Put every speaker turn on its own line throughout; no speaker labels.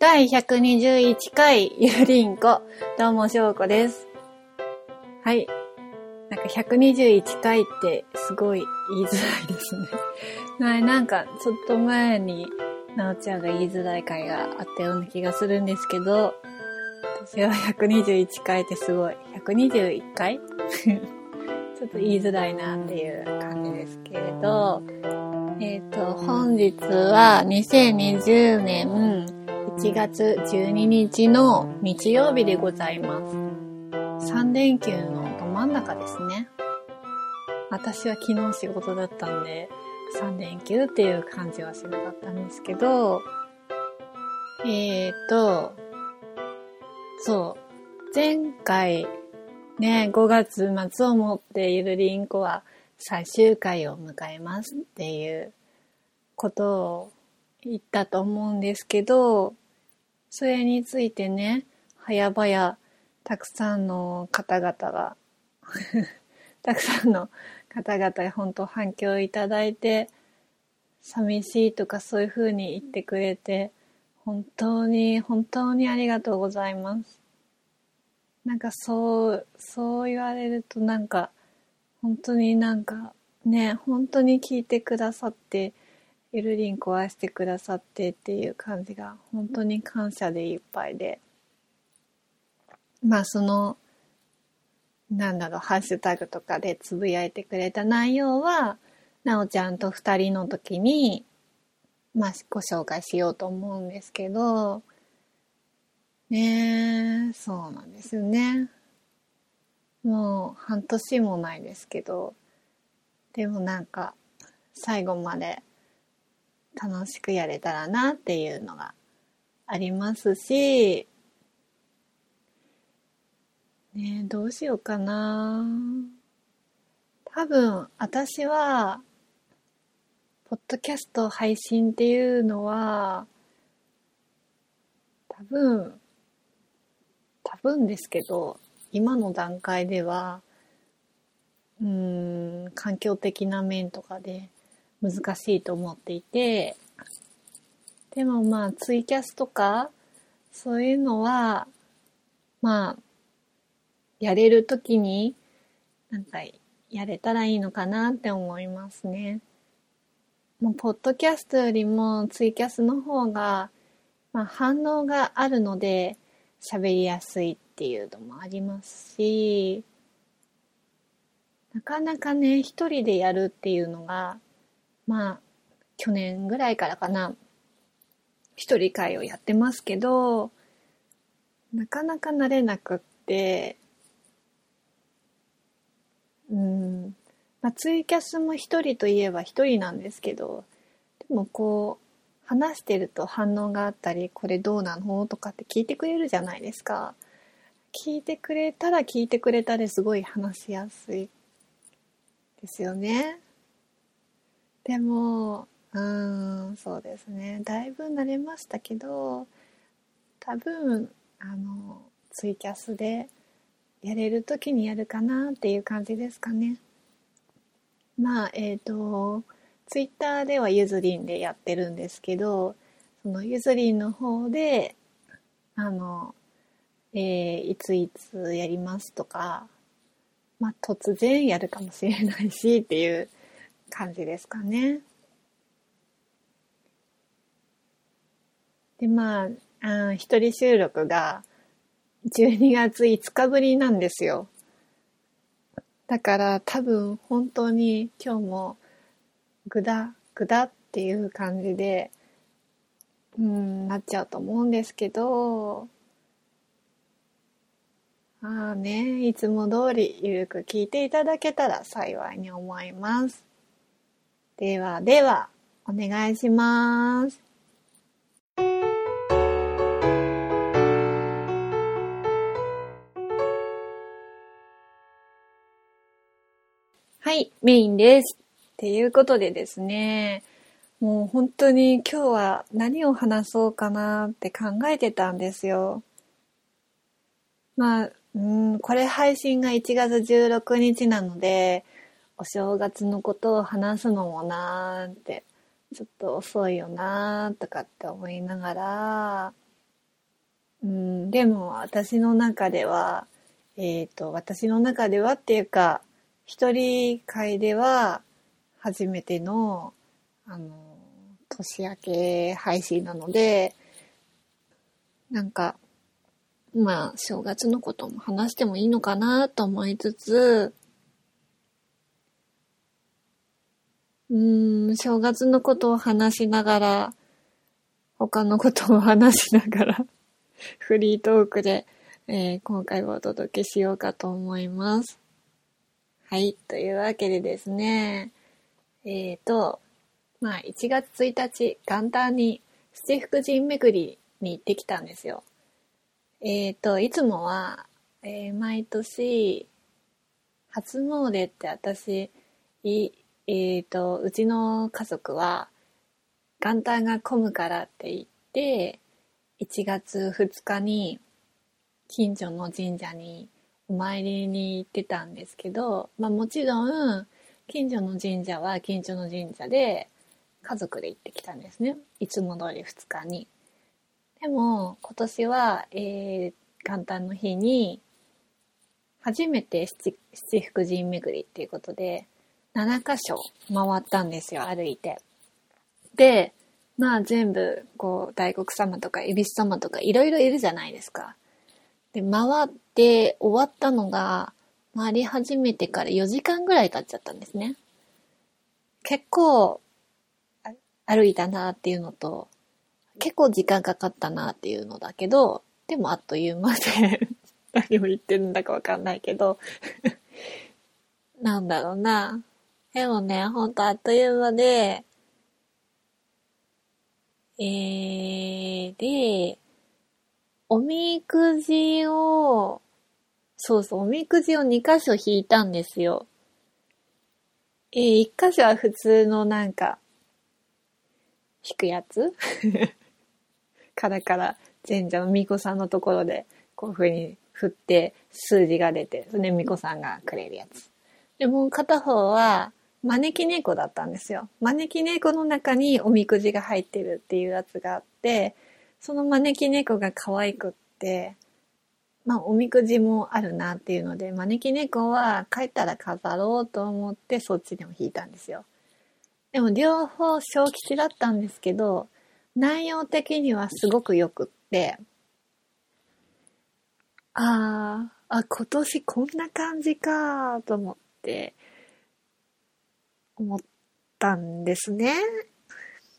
第121回ゆるりんこ、どうもしょうこです。はい。なんか121回ってすごい言いづらいですね。はい、なんかちょっと前になおちゃんが言いづらい回があったような気がするんですけど、私は121回ってすごい。121回？ちょっと言いづらいなっていう感じですけれど、えっ、と、本日は2020年1月12日の日曜日でございます。3連休のど真ん中ですね。私は昨日仕事だったんで、3連休っていう感じはしなかったんですけど、えっ、と、そう、前回ね、5月末をもってゆるりんこは最終回を迎えますっていうことを言ったと思うんですけど、それについてね、早々たくさんの方々が たくさんの方々が本当反響をいただいて、寂しいとかそういう風に言ってくれて、本当に本当にありがとうございます。なんかそう、そう言われるとなんか、本当になんかね、本当に聞いてくださって、ゆるりんこ愛してくださってっていう感じが本当に感謝でいっぱいで。まあその、なんだろう、ハッシュタグとかでつぶやいてくれた内容は、なおちゃんと二人の時に、まあご紹介しようと思うんですけど、ねえ、そうなんですよね。もう半年もないですけど、でもなんか最後まで楽しくやれたらなっていうのがありますし、ね、どうしようかな。多分私は、ポッドキャスト配信っていうのは、多分、多分ですけど、今の段階では、うん、環境的な面とかで難しいと思っていて、でもまあ、ツイキャスとか、そういうのは、まあ、やれるときに、なんか、やれたらいいのかなって思いますね。もう、ポッドキャストよりもツイキャスの方が、まあ、反応があるので、喋りやすいっていうのもありますし、なかなかね、一人でやるっていうのが、まあ、去年ぐらいからかな、一人会をやってますけど、なかなか慣れなくって、うん、まあ、ツイキャスも一人といえば一人なんですけど、でもこう、話してると反応があったり、これどうなのとかって聞いてくれるじゃないですか。聞いてくれたら聞いてくれたですごい話しやすいですよね。でも、うん、そうですね。だいぶ慣れましたけど、多分、あの、ツイキャスでやれる時にやるかなっていう感じですかね。まあ、えっ、と、ツイッターではゆずりんでやってるんですけど、そのゆずりんの方で、あの、えーいついつやりますとか、まあ突然やるかもしれないしっていう感じですかね。で、まあ、あ一人収録が12月5日ぶりなんですよ。だから多分本当に今日もぐだぐだっていう感じで、うん、なっちゃうと思うんですけど、ああね、いつも通りゆるく聞いていただけたら幸いに思います。ではでは、お願いします。はい、メインです。っていうことでですね、もう本当に今日は何を話そうかなって考えてたんですよ。まあ、うん、これ配信が1月16日なので、お正月のことを話すのもなーって、ちょっと遅いよなーとかって思いながら、うん、でも私の中では、えっ、ー、と、私の中ではっていうか、一人会では初めての、あの、年明け配信なので、なんか、まあ、正月のことも話してもいいのかなと思いつつ、うん、正月のことを話しながら、他のことを話しながら フリートークで、えー、今回はお届けしようかと思います。はい。というわけでですね、えっ、ー、と、まあ、1月1日、元旦に七福神巡りに行ってきたんですよ。えっ、ー、と、いつもは、え、毎年、初詣って私、えっ、ー、と、うちの家族は、元旦が混むからって言って、1月2日に近所の神社にお参りに行ってたんですけど、まあもちろん、近所の神社は近所の神社で家族で行ってきたんですね。いつも通り2日に。でも今年は、えー、元旦の日に初めて七七福神巡りっていうことで7箇所回ったんですよ、歩いて。で、まあ全部、こう、大黒様とか、恵比寿様とか、いろいろいるじゃないですか。で、回って終わったのが、回り始めてから4時間ぐらい経っちゃったんですね。結構、歩いたなっていうのと、結構時間かかったなっていうのだけど、でもあっという間で 何を言ってるんだかわかんないけど なんだろうな。でもね、ほんとあっという間で、えー、で、おみくじを、そうそう、おみくじを2箇所引いたんですよ。えー、1箇所は普通のなんか、引くやつ？カラカラ神社の巫女さんのところで、こういう風に振って数字が出て、それで巫女さんがくれるやつ。で、もう片方は、招き猫だったんですよ。招き猫の中におみくじが入ってるっていうやつがあって、その招き猫が可愛くって、まあおみくじもあるなっていうので、招き猫は帰ったら飾ろうと思ってそっちでも引いたんですよ。でも両方小吉だったんですけど、内容的にはすごく良くって、ああ、あ、今年こんな感じかと思って、ったんですね。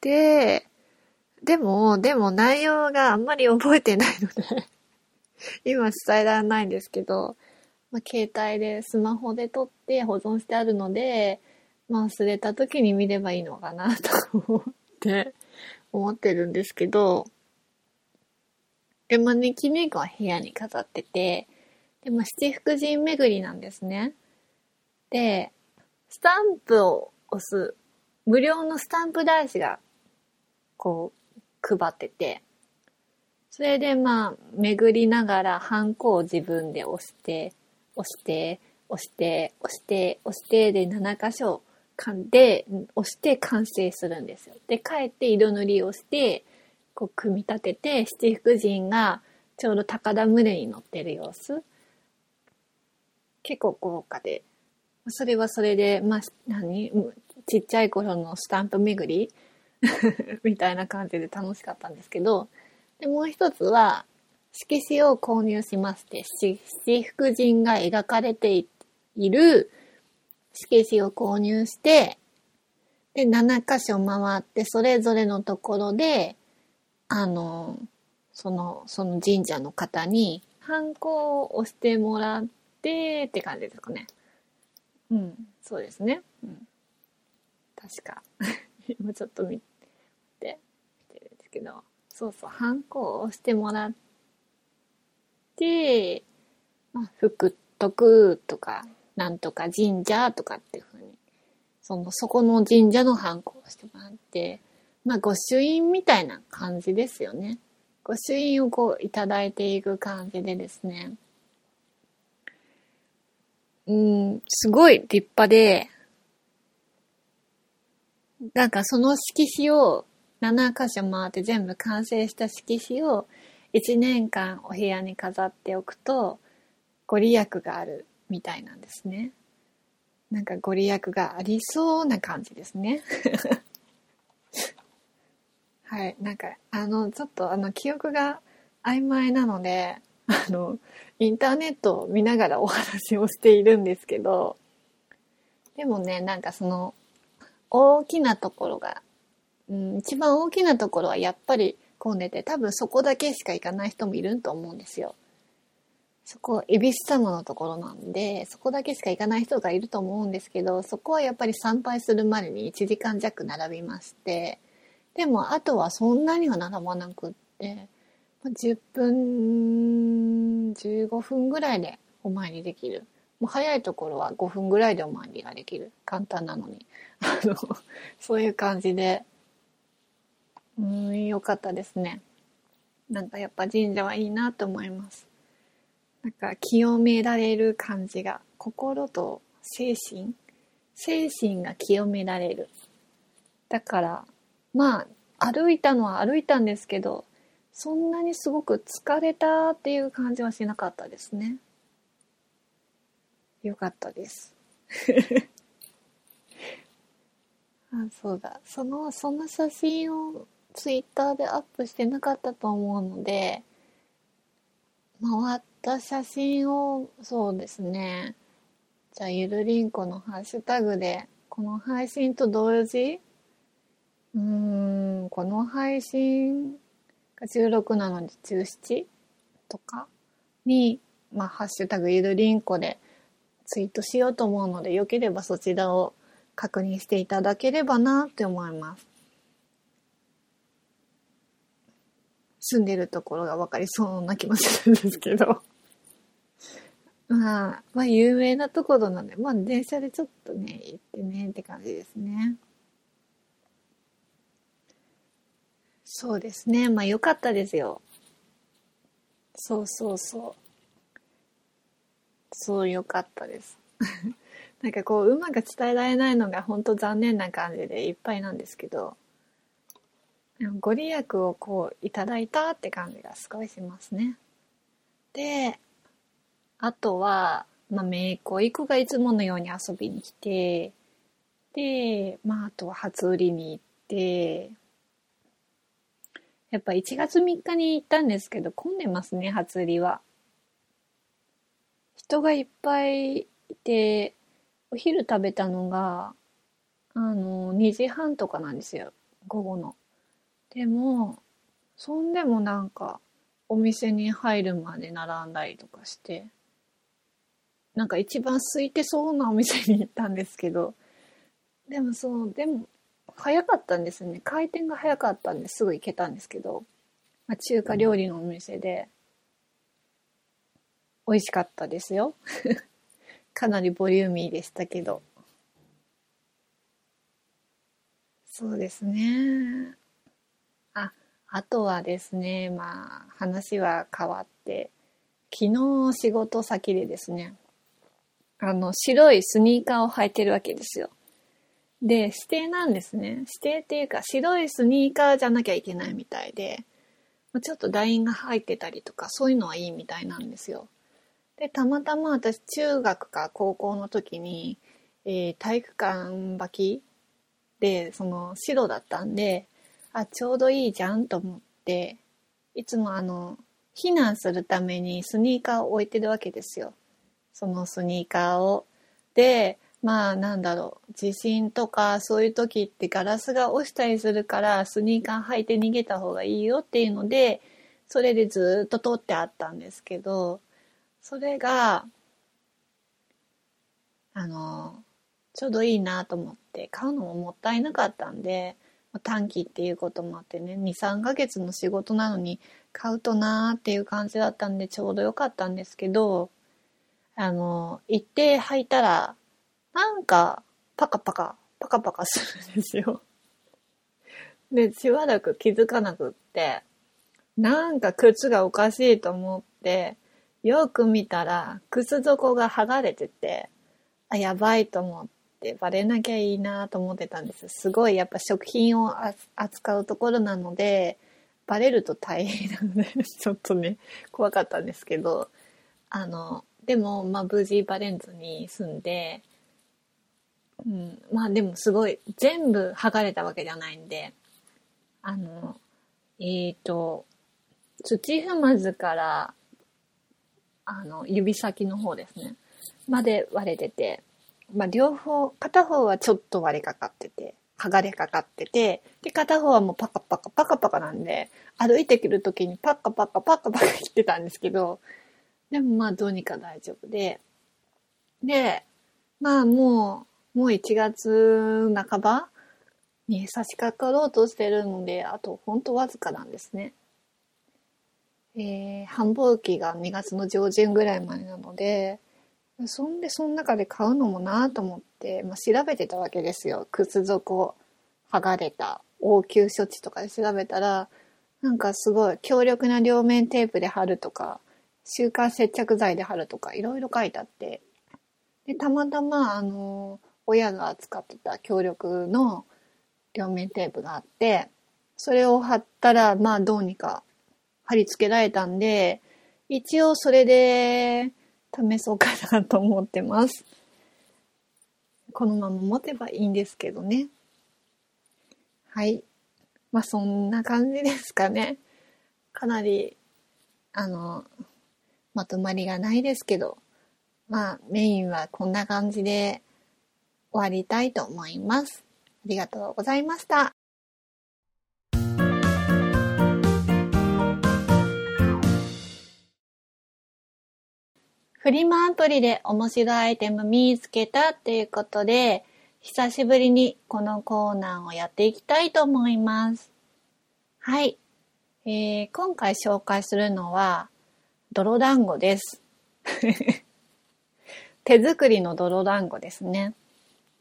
で、でも、でも内容があんまり覚えてないので 今伝えられないんですけど、まあ、携帯でスマホで撮って保存してあるので、まあ、忘れた時に見ればいいのかなと思って思ってるんですけど、で、招き猫は部屋に飾ってて、で、も七福神巡りなんですね。で、スタンプを押す、無料のスタンプ台紙が、こう、配ってて、それでまあ、巡りながら、ハンコを自分で押して、押して、押して、押して、押して、で、7箇所で、押して完成するんですよ。で、帰って色塗りをして、こう、組み立てて、七福神が、ちょうど高田群れに乗ってる様子。結構豪華で、それはそれで、まあ、何？ちっちゃい頃のスタンプ巡り？みたいな感じで楽しかったんですけど、で、もう一つは、色紙を購入しまして、七福神が描かれている色紙を購入して、で、7箇所回って、それぞれのところで、あの、その、その神社の方に、ハンコを押してもらってって感じですかね。うん、そうですね。うん。確か。今ちょっと見て、見てるんですけど、そうそう、ハンコを押してもらって、まあ、福徳とか、なんとか神社とかっていうふうに、その、そこの神社のハンコを押してもらって、まあ、御朱印みたいな感じですよね。御朱印をこういただいていく感じでですね。うん、すごい立派で、なんかその色紙を7箇所回って全部完成した色紙を1年間お部屋に飾っておくとご利益があるみたいなんですね。なんかご利益がありそうな感じですね。はい。なんか、あの、ちょっとあの、記憶が曖昧なので、あの、インターネットを見ながらお話をしているんですけど、でもね、なんかその、大きなところが、うん、一番大きなところはやっぱり混んでて、多分そこだけしか行かない人もいると思うんですよ。そこ、恵比寿様のところなんで、そこだけしか行かない人がいると思うんですけど、そこはやっぱり参拝するまでに1時間弱並びまして、でもあとはそんなには並ばなくって、10分、15分ぐらいでお参りできる。もう早いところは5分ぐらいでお参りができる。簡単なのに。あの、そういう感じで、うん、よかったですね。なんかやっぱ神社はいいなと思います。なんか清められる感じが心と精神精神が清められるだからまあ歩いたのは歩いたんですけどそんなにすごく疲れたっていう感じはしなかったですねよかったです あそうだそのその写真をツイッターでアップしてなかったと思うので回った写真を、そうですね。じゃあ、ゆるりんこのハッシュタグで、この配信と同時うーん、この配信が16なので17とかに、まあ、ハッシュタグゆるりんこでツイートしようと思うので、よければそちらを確認していただければなって思います。住んでるところが分かりそうな気もするんですけど。まあ、まあ有名なところなんで、まあ電車でちょっとね、行ってねって感じですね。そうですね。まあ良かったですよ。そうそうそう。そう良かったです。なんかこう、うまく伝えられないのが本当残念な感じでいっぱいなんですけど、ご利益をこういただいたって感じがすごいしますね。で、あとは、まあ、めいっ子、いくがいつものように遊びに来て、で、まあ、あとは初売りに行って、やっぱ1月3日に行ったんですけど、混んでますね、初売りは。人がいっぱいいて、お昼食べたのが、あの、2時半とかなんですよ、午後の。でも、そんでもなんか、お店に入るまで並んだりとかして、なんか一番空いてそうなお店に行ったんですけど、でもそう、でも、早かったんですね。開店が早かったんですぐ行けたんですけど、まあ、中華料理のお店で、美味しかったですよ。かなりボリューミーでしたけど。そうですね。ああとはですね、まあ、話は変わって、昨日仕事先でですね、あの、白いスニーカーを履いてるわけですよ。で、指定なんですね。指定っていうか、白いスニーカーじゃなきゃいけないみたいで、ちょっとラインが入ってたりとか、そういうのはいいみたいなんですよ。で、たまたま私、中学か高校の時に、えー、体育館履きで、その白だったんで、あ、ちょうどいいじゃんと思って、いつもあの、避難するためにスニーカーを置いてるわけですよ。そのスニーカーを。で、まあなんだろう、地震とかそういう時ってガラスが落ちたりするからスニーカー履いて逃げた方がいいよっていうので、それでずっと取ってあったんですけど、それが、あの、ちょうどいいなと思って買うのももったいなかったんで、短期っていうこともあってね23ヶ月の仕事なのに買うとなーっていう感じだったんでちょうどよかったんですけどあの行って履いたらなんかパカパカパカパカするんですよ。でしばらく気づかなくってなんか靴がおかしいと思ってよく見たら靴底が剥がれててあやばいと思って。バレなきゃいいなと思ってたんですすごいやっぱ食品を扱うところなのでバレると大変なので、ちょっとね、怖かったんですけど、あの、でも、まあ、無事バレンズに住んで、うん、まあでもすごい、全部剥がれたわけじゃないんで、あの、えっ、ー、と、土踏まずから、あの、指先の方ですね、まで割れてて、まあ両方、片方はちょっと割れかかってて、剥がれかかってて、で、片方はもうパカパカパカパカなんで、歩いてくる時にパカパカパカパカ切ってたんですけど、でもまあどうにか大丈夫で、で、まあもう、もう1月半ばに差し掛かろうとしてるので、あとほんとわずかなんですね。えー、繁忙期が2月の上旬ぐらいまでなので、そんでその中で買うのもなと思って、まあ、調べてたわけですよ。靴底剥がれた応急処置とかで調べたら、なんかすごい強力な両面テープで貼るとか、週刊接着剤で貼るとかいろいろ書いてあって、で、たまたまあの、親が使ってた強力の両面テープがあって、それを貼ったら、まあどうにか貼り付けられたんで、一応それで試そうかなと思ってます。このまま持てばいいんですけどね。はい。まあそんな感じですかね。かなり、あの、まとまりがないですけど、まあメインはこんな感じで終わりたいと思います。ありがとうございました。フリマアプリで面白いアイテム見つけたっていうことで、久しぶりにこのコーナーをやっていきたいと思います。はい。えー、今回紹介するのは、泥団子です。手作りの泥団子ですね。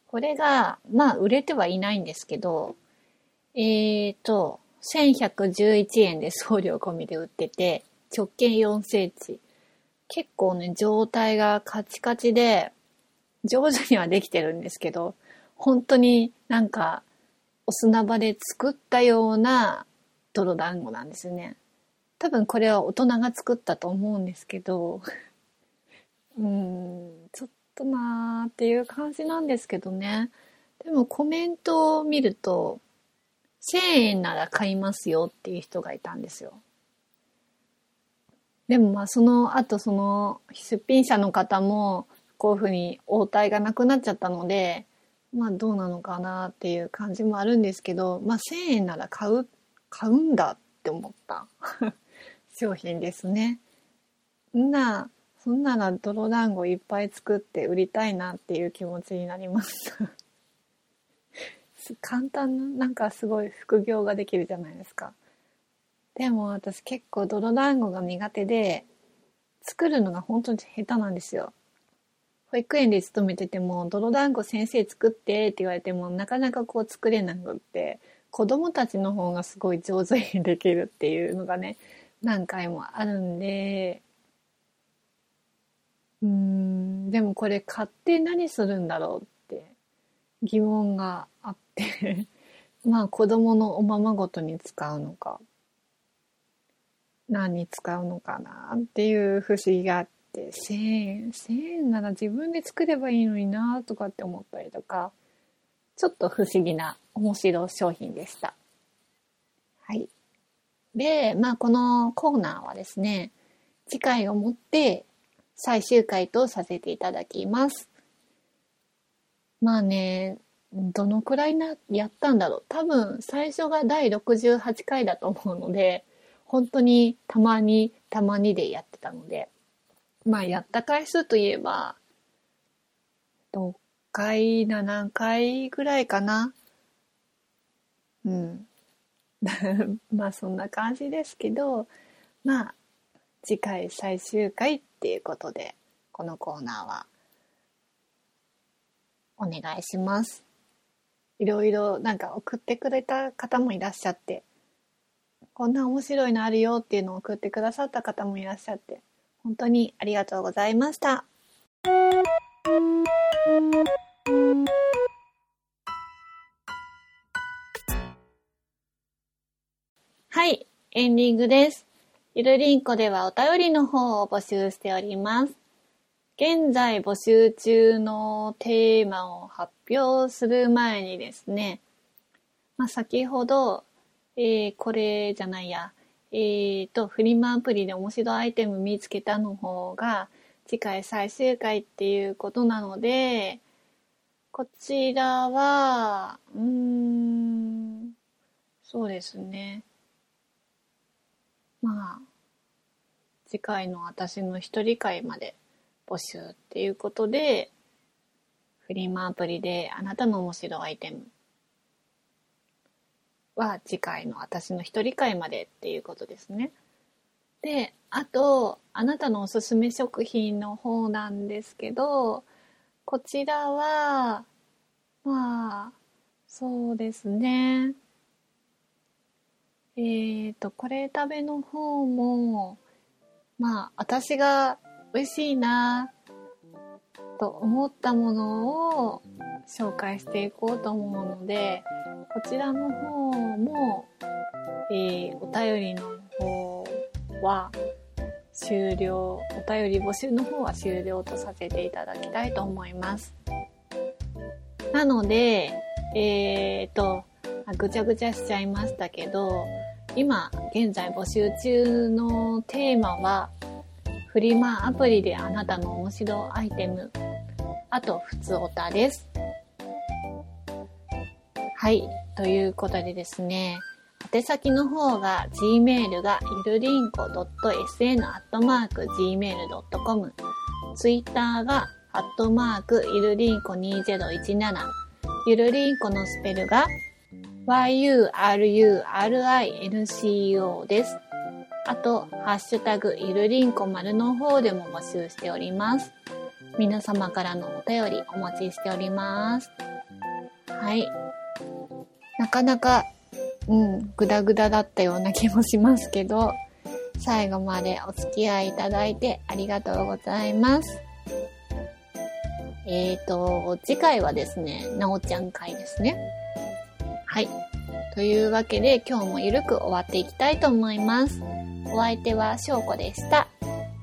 これが、まあ、売れてはいないんですけど、えーと、1111円で送料込みで売ってて、直径4センチ。結構ね、状態がカチカチで、上手にはできてるんですけど、本当になんか、お砂場で作ったような泥団子なんですね。多分これは大人が作ったと思うんですけど、うん、ちょっとなーっていう感じなんですけどね。でもコメントを見ると、1000円なら買いますよっていう人がいたんですよ。でもまあその後その出品者の方もこういうふうに応対がなくなっちゃったので、まあどうなのかなっていう感じもあるんですけど、まあ1000円なら買う、買うんだって思った 商品ですね。んな、そんなら泥団子いっぱい作って売りたいなっていう気持ちになりました 簡単な、なんかすごい副業ができるじゃないですか。でも私結構泥団子が苦手で、作るのが本当に下手なんですよ。保育園で勤めてても、泥団子先生作ってって言われても、なかなかこう作れなくって、子供たちの方がすごい上手にできるっていうのがね、何回もあるんで、うん、でもこれ買って何するんだろうって疑問があって。まあ子供のおままごとに使うのか、何に使うのかなっていう不思議があって、1000円、1000円なら自分で作ればいいのになとかって思ったりとか、ちょっと不思議な面白い商品でした。はい。で、まあこのコーナーはですね、次回をもって最終回とさせていただきます。まあね、どのくらいな、やったんだろう。多分最初が第68回だと思うので、本当にたまにたまにでやってたので、まあやった回数といえば、6回、7回ぐらいかな。うん。まあそんな感じですけど、まあ次回最終回っていうことで、このコーナーはお願いします。いろいろなんか送ってくれた方もいらっしゃって、こんな面白いのあるよっていうのを送ってくださった方もいらっしゃって、本当にありがとうございました。はい。エンディングです。ゆるりんこではお便りの方を募集しております。現在募集中のテーマを発表する前にですね、まあ、先ほど、えー、これじゃないや、えーと、フリマアプリで面白いアイテム見つけたの方が、次回最終回っていうことなので、こちらは、うーん、そうですね。まあ、次回の私の一人会まで募集っていうことで、フリマアプリであなたの面白いアイテムは次回の私の一人会までっていうことですね。で、あと、あなたのおすすめ食品の方なんですけど、こちらは、まあ、そうですね。えっ、ー、と、これ食べの方も、まあ、私が美味しいなと思ったものを紹介していこうと思うので、こちらの方も、えー、お便りの方は終了、お便り募集の方は終了とさせていただきたいと思います。なので、えっ、ー、と、ぐちゃぐちゃしちゃいましたけど、今現在募集中のテーマはフリマアプリであなたの面白アイテムあと普通オタですはいということでですね宛先の方が gmail がゆるりんこ .sn.gmail.com ツイッターがアットマークゆるりんこ2017ゆるりんこのスペルが yururinco です。あと、ハッシュタグ、ゆるりんこ丸の方でも募集しております。皆様からのお便りお待ちしております。はい。なかなか、うん、ぐだぐだだったような気もしますけど、最後までお付き合いいただいてありがとうございます。えーと、次回はですね、なおちゃん会ですね。はい。というわけで今日もゆるく終わっていきたいと思います。お相手はしょうこでした。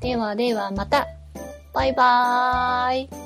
ではではまた。バイバーイ。